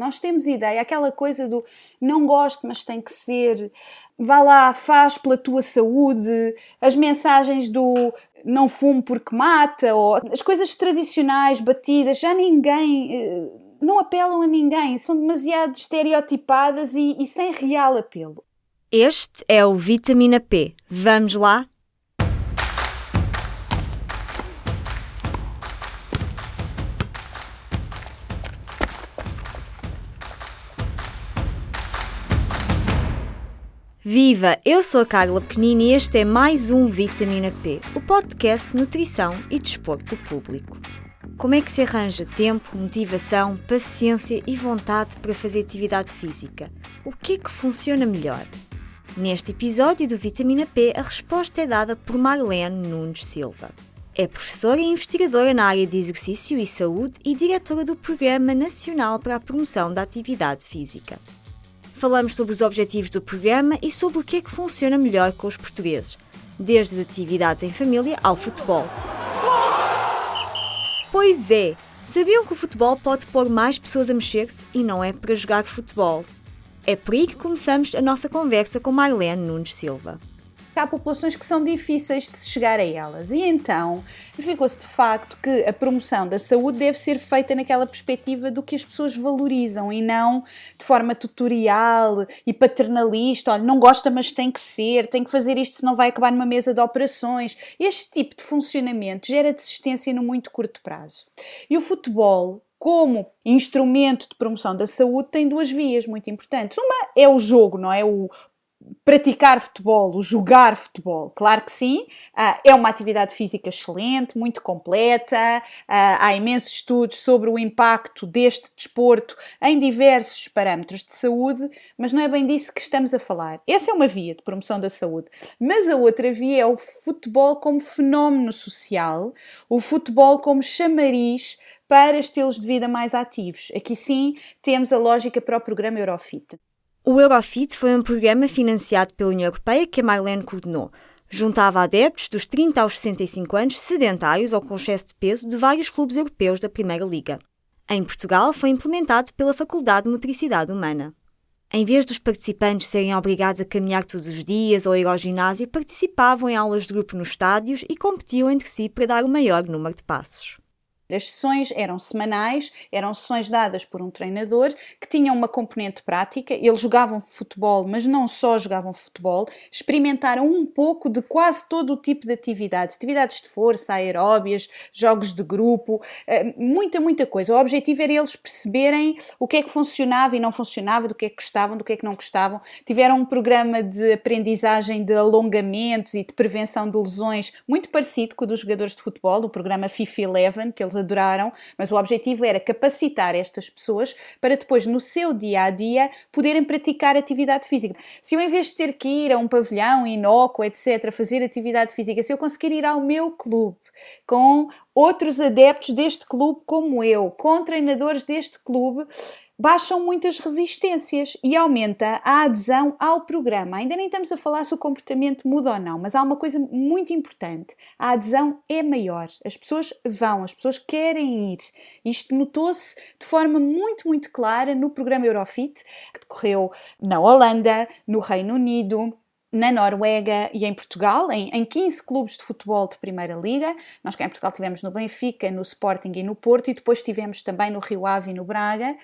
Nós temos ideia, aquela coisa do não gosto, mas tem que ser, vá lá, faz pela tua saúde, as mensagens do não fumo porque mata, ou as coisas tradicionais, batidas, já ninguém. Eh, não apelam a ninguém, são demasiado estereotipadas e, e sem real apelo. Este é o Vitamina P. Vamos lá? Viva! Eu sou a Carla Pequenini e este é mais um Vitamina P, o podcast Nutrição e Desporto Público. Como é que se arranja tempo, motivação, paciência e vontade para fazer atividade física? O que é que funciona melhor? Neste episódio do Vitamina P, a resposta é dada por Marlene Nunes Silva. É professora e investigadora na área de exercício e saúde e diretora do Programa Nacional para a Promoção da Atividade Física. Falamos sobre os objetivos do programa e sobre o que é que funciona melhor com os portugueses, desde as atividades em família ao futebol. Pois é, sabiam que o futebol pode pôr mais pessoas a mexer-se e não é para jogar futebol? É por aí que começamos a nossa conversa com Marlene Nunes Silva há populações que são difíceis de chegar a elas. E então ficou-se de facto que a promoção da saúde deve ser feita naquela perspectiva do que as pessoas valorizam e não de forma tutorial e paternalista. Olha, não gosta, mas tem que ser, tem que fazer isto, senão vai acabar numa mesa de operações. Este tipo de funcionamento gera desistência no muito curto prazo. E o futebol como instrumento de promoção da saúde tem duas vias muito importantes. Uma é o jogo, não é? O praticar futebol, jogar futebol, claro que sim, uh, é uma atividade física excelente, muito completa, uh, há imensos estudos sobre o impacto deste desporto em diversos parâmetros de saúde, mas não é bem disso que estamos a falar. Essa é uma via de promoção da saúde, mas a outra via é o futebol como fenómeno social, o futebol como chamariz para estilos de vida mais ativos. Aqui sim temos a lógica para o programa Eurofit. O Eurofit foi um programa financiado pela União Europeia que a Marlene coordenou. Juntava adeptos dos 30 aos 65 anos sedentários ou com excesso de peso de vários clubes europeus da Primeira Liga. Em Portugal, foi implementado pela Faculdade de Motricidade Humana. Em vez dos participantes serem obrigados a caminhar todos os dias ou ir ao ginásio, participavam em aulas de grupo nos estádios e competiam entre si para dar o maior número de passos. As sessões eram semanais, eram sessões dadas por um treinador que tinham uma componente prática. Eles jogavam futebol, mas não só jogavam futebol, experimentaram um pouco de quase todo o tipo de atividades, atividades de força, aeróbias, jogos de grupo, eh, muita, muita coisa. O objetivo era eles perceberem o que é que funcionava e não funcionava, do que é que gostavam, do que é que não gostavam. Tiveram um programa de aprendizagem de alongamentos e de prevenção de lesões muito parecido com o dos jogadores de futebol, o programa FIFA 11, que eles adoraram, mas o objetivo era capacitar estas pessoas para depois, no seu dia a dia, poderem praticar atividade física. Se eu, em vez de ter que ir a um pavilhão inócuo, etc., fazer atividade física, se eu conseguir ir ao meu clube com outros adeptos deste clube como eu, com treinadores deste clube, baixam muitas resistências e aumenta a adesão ao programa. Ainda nem estamos a falar se o comportamento muda ou não, mas há uma coisa muito importante: a adesão é maior. As pessoas vão, as pessoas querem ir. Isto notou-se de forma muito, muito clara no programa Eurofit, que decorreu na Holanda, no Reino Unido, na Noruega e em Portugal, em, em 15 clubes de futebol de Primeira Liga. Nós cá em Portugal tivemos no Benfica, no Sporting e no Porto, e depois tivemos também no Rio Ave e no Braga.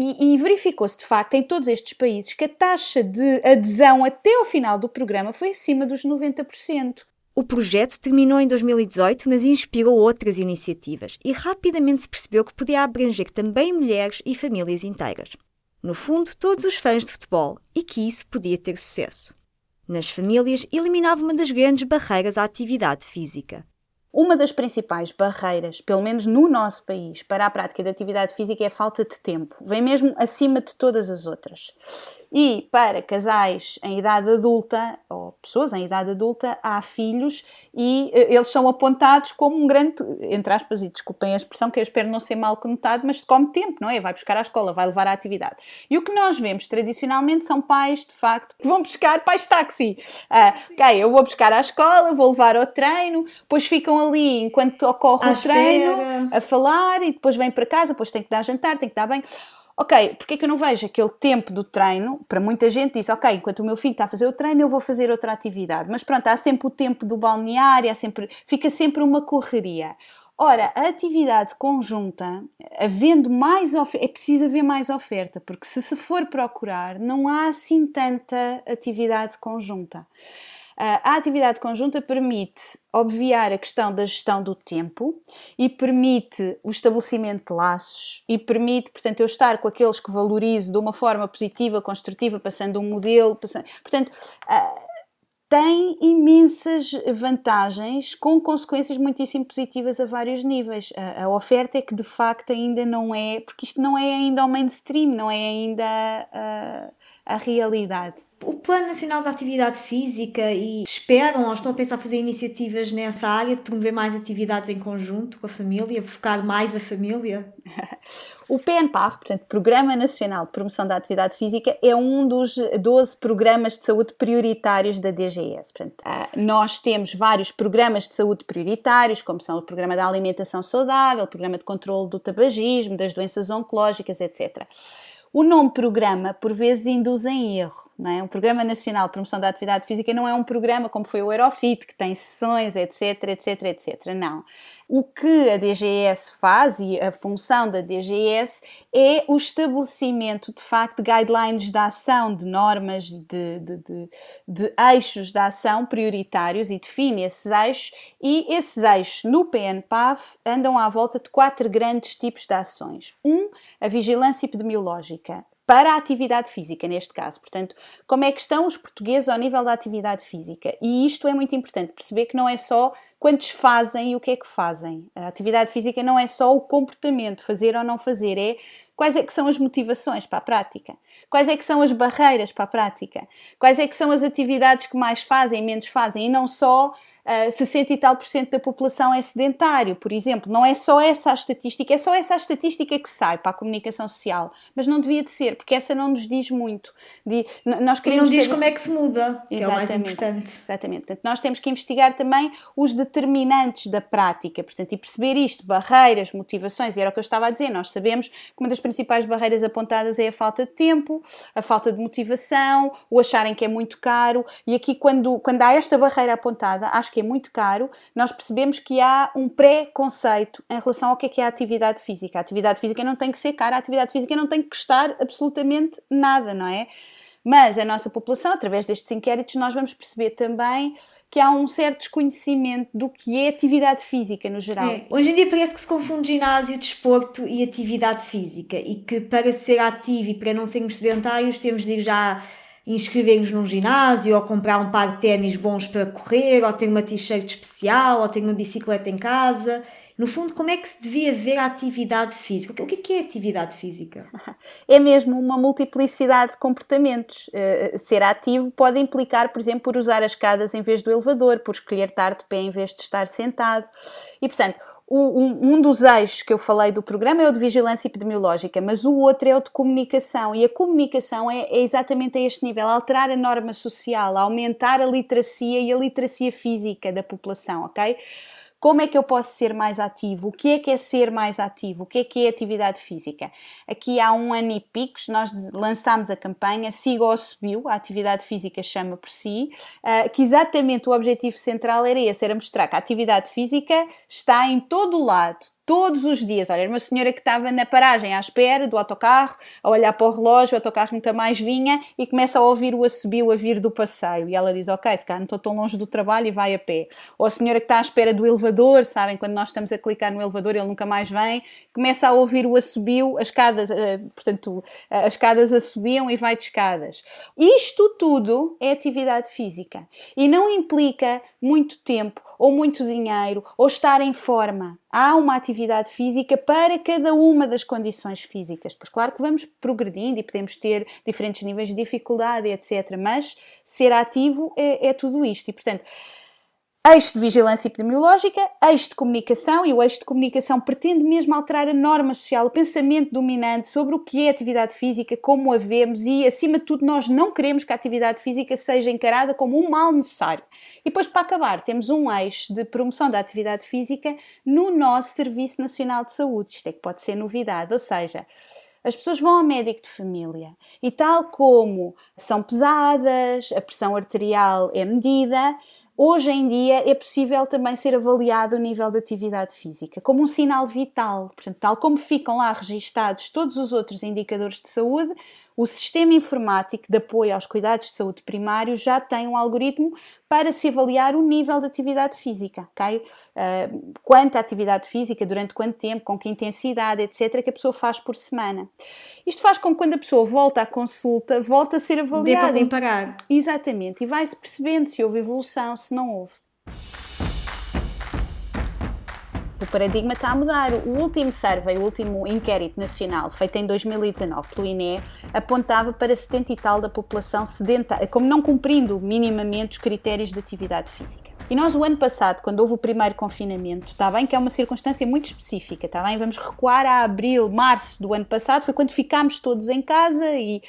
E, e verificou-se de facto em todos estes países que a taxa de adesão até ao final do programa foi acima dos 90%. O projeto terminou em 2018, mas inspirou outras iniciativas e rapidamente se percebeu que podia abranger também mulheres e famílias inteiras. No fundo, todos os fãs de futebol e que isso podia ter sucesso. Nas famílias, eliminava uma das grandes barreiras à atividade física. Uma das principais barreiras, pelo menos no nosso país, para a prática de atividade física é a falta de tempo. Vem mesmo acima de todas as outras. E para casais em idade adulta, ou pessoas em idade adulta, há filhos e eh, eles são apontados como um grande, entre aspas, e desculpem a expressão que eu espero não ser mal conotado, mas come tempo, não é? Vai buscar à escola, vai levar à atividade. E o que nós vemos tradicionalmente são pais, de facto, que vão buscar pais táxi. Ah, ok, eu vou buscar à escola, vou levar ao treino, depois ficam ali enquanto ocorre à o treino, espera. a falar e depois vêm para casa, depois tem que dar jantar, tem que dar bem Ok, porque é que eu não vejo aquele tempo do treino? Para muita gente diz, ok, enquanto o meu filho está a fazer o treino, eu vou fazer outra atividade. Mas pronto, há sempre o tempo do balneário, há sempre, fica sempre uma correria. Ora, a atividade conjunta, havendo mais oferta, é preciso haver mais oferta, porque se se for procurar, não há assim tanta atividade conjunta. A atividade conjunta permite obviar a questão da gestão do tempo e permite o estabelecimento de laços e permite, portanto, eu estar com aqueles que valorizo de uma forma positiva, construtiva, passando um modelo, passando... portanto, tem imensas vantagens com consequências muitíssimo positivas a vários níveis. A, a, oferta é que de facto ainda não é, porque isto não é ainda ao mainstream, não é ainda a realidade o Plano Nacional de Atividade Física e esperam ou estão a pensar fazer iniciativas nessa área de promover mais atividades em conjunto com a família, focar mais a família? O PNPAF, portanto, Programa Nacional de Promoção da Atividade Física, é um dos 12 programas de saúde prioritários da DGS. Portanto, ah, nós temos vários programas de saúde prioritários, como são o Programa da Alimentação Saudável, o Programa de Controlo do Tabagismo, das Doenças Oncológicas, etc. O nome programa, por vezes, induz em erro. Não é? Um Programa Nacional de Promoção da Atividade Física não é um programa como foi o Aerofit, que tem sessões, etc, etc, etc. Não. O que a DGS faz e a função da DGS é o estabelecimento de facto de guidelines de ação, de normas, de, de, de, de eixos de ação prioritários e define esses eixos e esses eixos no PNPAF andam à volta de quatro grandes tipos de ações. Um, a vigilância epidemiológica para a atividade física, neste caso. Portanto, como é que estão os portugueses ao nível da atividade física? E isto é muito importante, perceber que não é só quantos fazem e o que é que fazem. A atividade física não é só o comportamento, fazer ou não fazer, é quais é que são as motivações para a prática, quais é que são as barreiras para a prática, quais é que são as atividades que mais fazem, menos fazem, e não só uh, 60 e tal por cento da população é sedentário, por exemplo. Não é só essa a estatística, é só essa a estatística que sai para a comunicação social, mas não devia de ser, porque essa não nos diz muito. De, nós queremos e não diz como é que se muda, que é o mais importante. Exatamente. Portanto, nós temos que investigar também os determinantes da prática, portanto, e perceber isto, barreiras, motivações, e era o que eu estava a dizer, nós sabemos que uma das principais barreiras apontadas é a falta de tempo, a falta de motivação, o acharem que é muito caro, e aqui quando, quando há esta barreira apontada, acho que que é muito caro, nós percebemos que há um pré-conceito em relação ao que é, que é a atividade física. A atividade física não tem que ser cara, a atividade física não tem que custar absolutamente nada, não é? Mas a nossa população, através destes inquéritos, nós vamos perceber também que há um certo desconhecimento do que é atividade física no geral. É. Hoje em dia parece que se confunde ginásio, desporto e atividade física e que para ser ativo e para não sermos sedentários temos de ir já inscrever-nos num ginásio, ou comprar um par de ténis bons para correr, ou ter uma t-shirt especial, ou ter uma bicicleta em casa. No fundo, como é que se devia ver a atividade física? O que é, é atividade física? É mesmo uma multiplicidade de comportamentos. Uh, ser ativo pode implicar, por exemplo, por usar as escadas em vez do elevador, por escolher estar de pé em vez de estar sentado. E, portanto, um, um, dos eixos que eu falei do programa é o de vigilância epidemiológica, mas o outro é o de comunicação. E a comunicação é, é, exatamente a este nível: alterar a norma social, aumentar a literacia e a literacia física da população, ok? Como é que eu posso ser mais ativo? O que é que é ser mais ativo? O que é que é atividade física? Aqui há um ano e picos, nós lançámos a campanha Siga ou Subiu, a atividade física chama por si, uh, que exatamente o objetivo central era esse, era mostrar que a atividade física está em todo o lado, todos os dias. Olha, era uma senhora que estava na paragem à espera do autocarro, a olhar para o relógio, o autocarro nunca mais vinha e começa a ouvir o assobio a vir do passeio. E ela diz: Ok, se calhar não estou tão longe do trabalho e vai a pé. Ou a senhora que está à espera do elevador, sabem, quando nós estamos a clicar no elevador ele nunca mais vem, começa a ouvir o assobio, as escadas, eh, portanto, eh, as escadas assobiam e vai de escadas. Isto tudo é atividade física e não implica muito tempo ou muito dinheiro, ou estar em forma. Há uma atividade física para cada uma das condições físicas. Pois claro que vamos progredindo e podemos ter diferentes níveis de dificuldade, etc. Mas ser ativo é, é tudo isto. E portanto, eixo de vigilância epidemiológica, eixo de comunicação, e o eixo de comunicação pretende mesmo alterar a norma social, o pensamento dominante sobre o que é atividade física, como a vemos e, acima de tudo, nós não queremos que a atividade física seja encarada como um mal necessário. E depois, para acabar, temos um eixo de promoção da atividade física no nosso Serviço Nacional de Saúde. Isto é que pode ser novidade, ou seja, as pessoas vão ao médico de família e, tal como são pesadas, a pressão arterial é medida, hoje em dia é possível também ser avaliado o nível de atividade física como um sinal vital. Portanto, tal como ficam lá registados todos os outros indicadores de saúde, o sistema informático de apoio aos cuidados de saúde primários já tem um algoritmo para se avaliar o nível de atividade física, ok? Uh, quanta atividade física, durante quanto tempo, com que intensidade, etc., que a pessoa faz por semana. Isto faz com que quando a pessoa volta à consulta, volta a ser avaliada. Dê para comparar. Exatamente, e vai-se percebendo se houve evolução, se não houve. O paradigma está a mudar. O último survey, o último inquérito nacional, feito em 2019 pelo INE, apontava para 70 e tal da população sedentária, como não cumprindo minimamente os critérios de atividade física. E nós, o ano passado, quando houve o primeiro confinamento, está bem que é uma circunstância muito específica, está bem? Vamos recuar a abril, março do ano passado, foi quando ficámos todos em casa e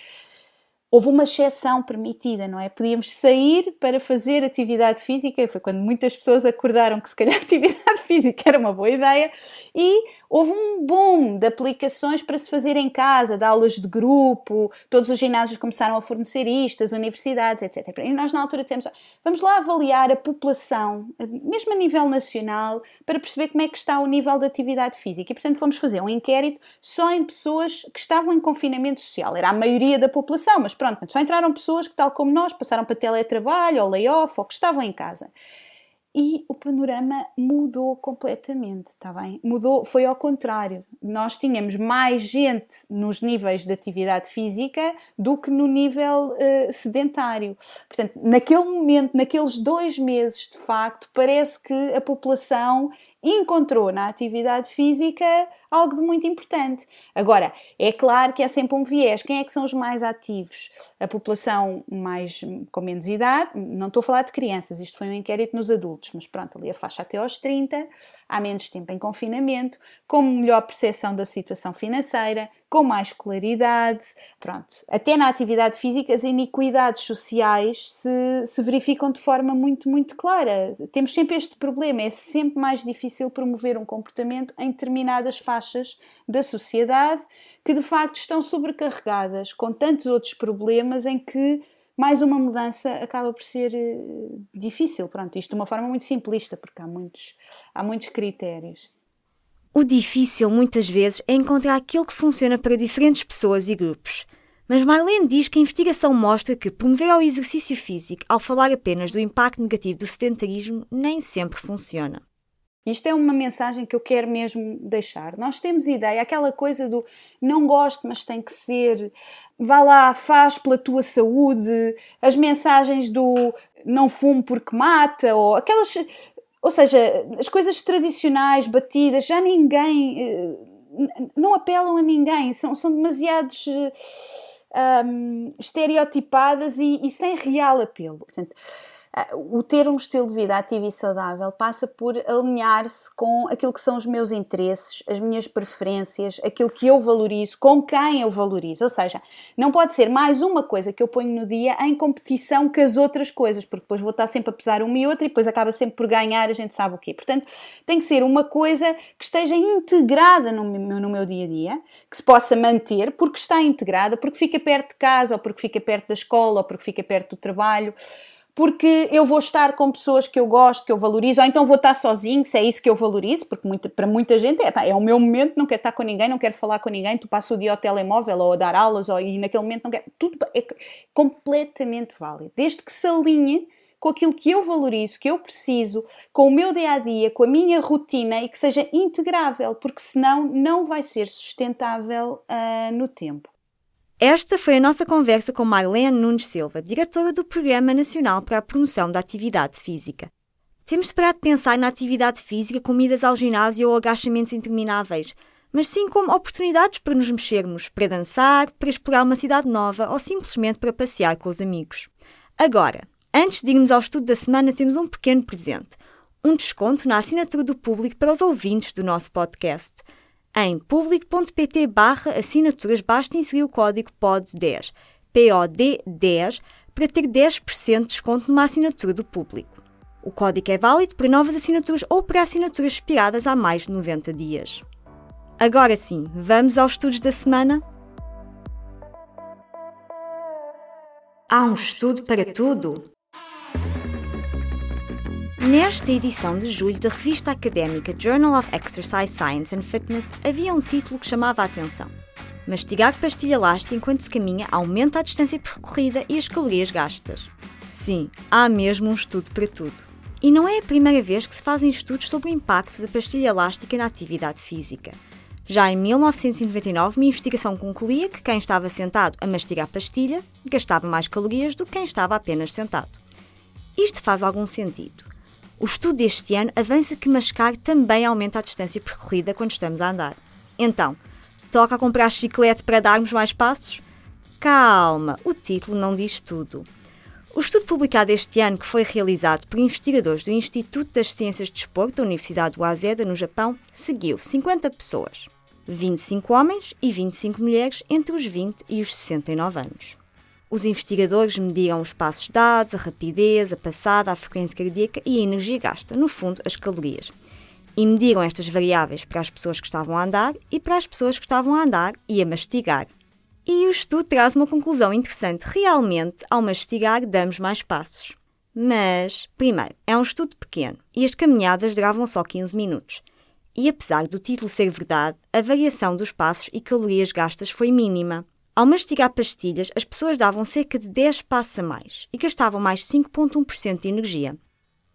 houve uma exceção permitida, não é? Podíamos sair para fazer atividade física, foi quando muitas pessoas acordaram que se calhar atividade física era uma boa ideia, e houve um boom de aplicações para se fazer em casa, de aulas de grupo, todos os ginásios começaram a fornecer isto, as universidades, etc. E nós na altura dissemos, vamos lá avaliar a população, mesmo a nível nacional, para perceber como é que está o nível de atividade física. E portanto fomos fazer um inquérito só em pessoas que estavam em confinamento social. Era a maioria da população, mas pronto, só entraram pessoas que, tal como nós, passaram para teletrabalho ou layoff ou que estavam em casa e o panorama mudou completamente, está bem? Mudou, foi ao contrário. Nós tínhamos mais gente nos níveis de atividade física do que no nível uh, sedentário. Portanto, naquele momento, naqueles dois meses, de facto, parece que a população encontrou na atividade física algo de muito importante. Agora, é claro que é sempre um viés. Quem é que são os mais ativos? A população mais com menos idade, não estou a falar de crianças, isto foi um inquérito nos adultos, mas pronto, ali a faixa até aos 30, há menos tempo em confinamento, com melhor percepção da situação financeira, com mais claridade, pronto. Até na atividade física as iniquidades sociais se, se verificam de forma muito, muito clara. Temos sempre este problema, é sempre mais difícil promover um comportamento em determinadas faixas da sociedade que de facto estão sobrecarregadas com tantos outros problemas em que mais uma mudança acaba por ser eh, difícil. Pronto, isto de uma forma muito simplista, porque há muitos, há muitos critérios. O difícil, muitas vezes, é encontrar aquilo que funciona para diferentes pessoas e grupos. Mas Marlene diz que a investigação mostra que promover o exercício físico ao falar apenas do impacto negativo do sedentarismo nem sempre funciona. Isto é uma mensagem que eu quero mesmo deixar. Nós temos ideia, aquela coisa do não gosto, mas tem que ser, vá lá, faz pela tua saúde, as mensagens do não fumo porque mata, ou aquelas ou seja, as coisas tradicionais, batidas, já ninguém. Eh, não apelam a ninguém, são, são demasiados. Um, estereotipadas e, e, sem real apelo. Portanto, o ter um estilo de vida ativo e saudável passa por alinhar-se com aquilo que são os meus interesses, as minhas preferências, aquilo que eu valorizo, com quem eu valorizo. Ou seja, não pode ser mais uma coisa que eu ponho no dia em competição com as outras coisas, porque depois vou estar sempre a pesar uma e outra e depois acaba sempre por ganhar, a gente sabe o quê. Portanto, tem que ser uma coisa que esteja integrada no meu, no meu dia a dia, que se possa manter, porque está integrada, porque fica perto de casa, ou porque fica perto da escola, ou porque fica perto do trabalho porque eu vou estar com pessoas que eu gosto, que eu valorizo, ou então vou estar sozinho, se é isso que eu valorizo, porque para muita gente é, é o meu momento, não quero estar com ninguém, não quero falar com ninguém, tu passas o dia ao telemóvel ou a dar aulas, ou, e naquele momento não quero. Tudo é completamente válido, desde que se alinhe com aquilo que eu valorizo, que eu preciso, com o meu dia a dia, com a minha rotina e que seja integrável, porque senão não vai ser sustentável uh, no tempo. Esta foi a nossa conversa com Marlene Nunes Silva, diretora do Programa Nacional para a Promoção da Atividade Física. Temos de parar de pensar na atividade física como idas ao ginásio ou agachamentos intermináveis, mas sim como oportunidades para nos mexermos, para dançar, para explorar uma cidade nova ou simplesmente para passear com os amigos. Agora, antes de irmos ao estudo da semana, temos um pequeno presente: um desconto na assinatura do público para os ouvintes do nosso podcast. Em público.pt barra assinaturas basta inserir o código POD10, POD10, para ter 10% de desconto numa assinatura do público. O código é válido para novas assinaturas ou para assinaturas expiradas há mais de 90 dias. Agora sim, vamos aos estudos da semana? Há um estudo para tudo! Nesta edição de julho da revista académica Journal of Exercise Science and Fitness havia um título que chamava a atenção. Mastigar pastilha elástica enquanto se caminha aumenta a distância percorrida e as calorias gastas. Sim, há mesmo um estudo para tudo. E não é a primeira vez que se fazem estudos sobre o impacto da pastilha elástica na atividade física. Já em 1999, uma investigação concluía que quem estava sentado a mastigar pastilha gastava mais calorias do que quem estava apenas sentado. Isto faz algum sentido. O estudo deste ano avança que mascar também aumenta a distância percorrida quando estamos a andar. Então, toca a comprar chiclete para darmos mais passos? Calma, o título não diz tudo. O estudo publicado este ano, que foi realizado por investigadores do Instituto das Ciências de Desporto da Universidade do Waseda, no Japão, seguiu 50 pessoas, 25 homens e 25 mulheres entre os 20 e os 69 anos. Os investigadores mediram os passos dados, a rapidez, a passada, a frequência cardíaca e a energia gasta, no fundo, as calorias. E mediram estas variáveis para as pessoas que estavam a andar e para as pessoas que estavam a andar e a mastigar. E o estudo traz uma conclusão interessante. Realmente, ao mastigar, damos mais passos. Mas, primeiro, é um estudo pequeno e as caminhadas duravam só 15 minutos. E apesar do título ser verdade, a variação dos passos e calorias gastas foi mínima. Ao mastigar pastilhas, as pessoas davam cerca de 10 passos a mais e gastavam mais 5,1% de energia.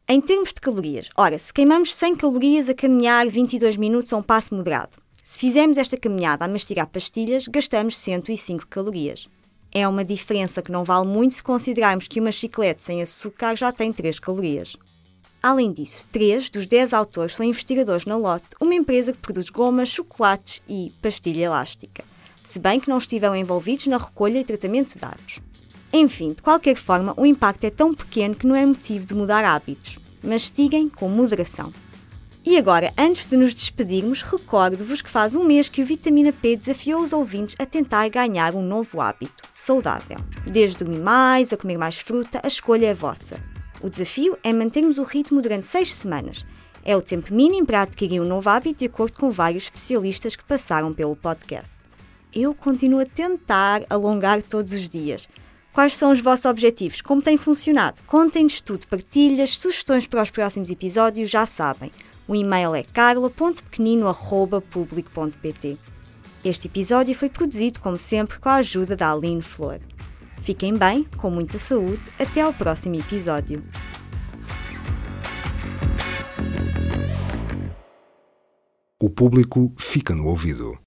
Em termos de calorias, ora, se queimamos 100 calorias a caminhar 22 minutos a um passo moderado, se fizermos esta caminhada a mastigar pastilhas, gastamos 105 calorias. É uma diferença que não vale muito se considerarmos que uma chiclete sem açúcar já tem 3 calorias. Além disso, 3 dos 10 autores são investigadores na Lotte, uma empresa que produz gomas, chocolates e pastilha elástica se bem que não estiveram envolvidos na recolha e tratamento de dados. Enfim, de qualquer forma, o impacto é tão pequeno que não é motivo de mudar hábitos. Mastiguem com moderação. E agora, antes de nos despedirmos, recordo-vos que faz um mês que o Vitamina P desafiou os ouvintes a tentar ganhar um novo hábito, saudável. Desde dormir mais a comer mais fruta, a escolha é vossa. O desafio é mantermos o ritmo durante seis semanas. É o tempo mínimo para adquirir um novo hábito, de acordo com vários especialistas que passaram pelo podcast eu continuo a tentar alongar todos os dias. Quais são os vossos objetivos? Como tem funcionado? Contem-nos tudo, partilhas, sugestões para os próximos episódios, já sabem. O e-mail é carla.pequenino.public.pt. Este episódio foi produzido, como sempre, com a ajuda da Aline Flor. Fiquem bem, com muita saúde, até ao próximo episódio. O público fica no ouvido.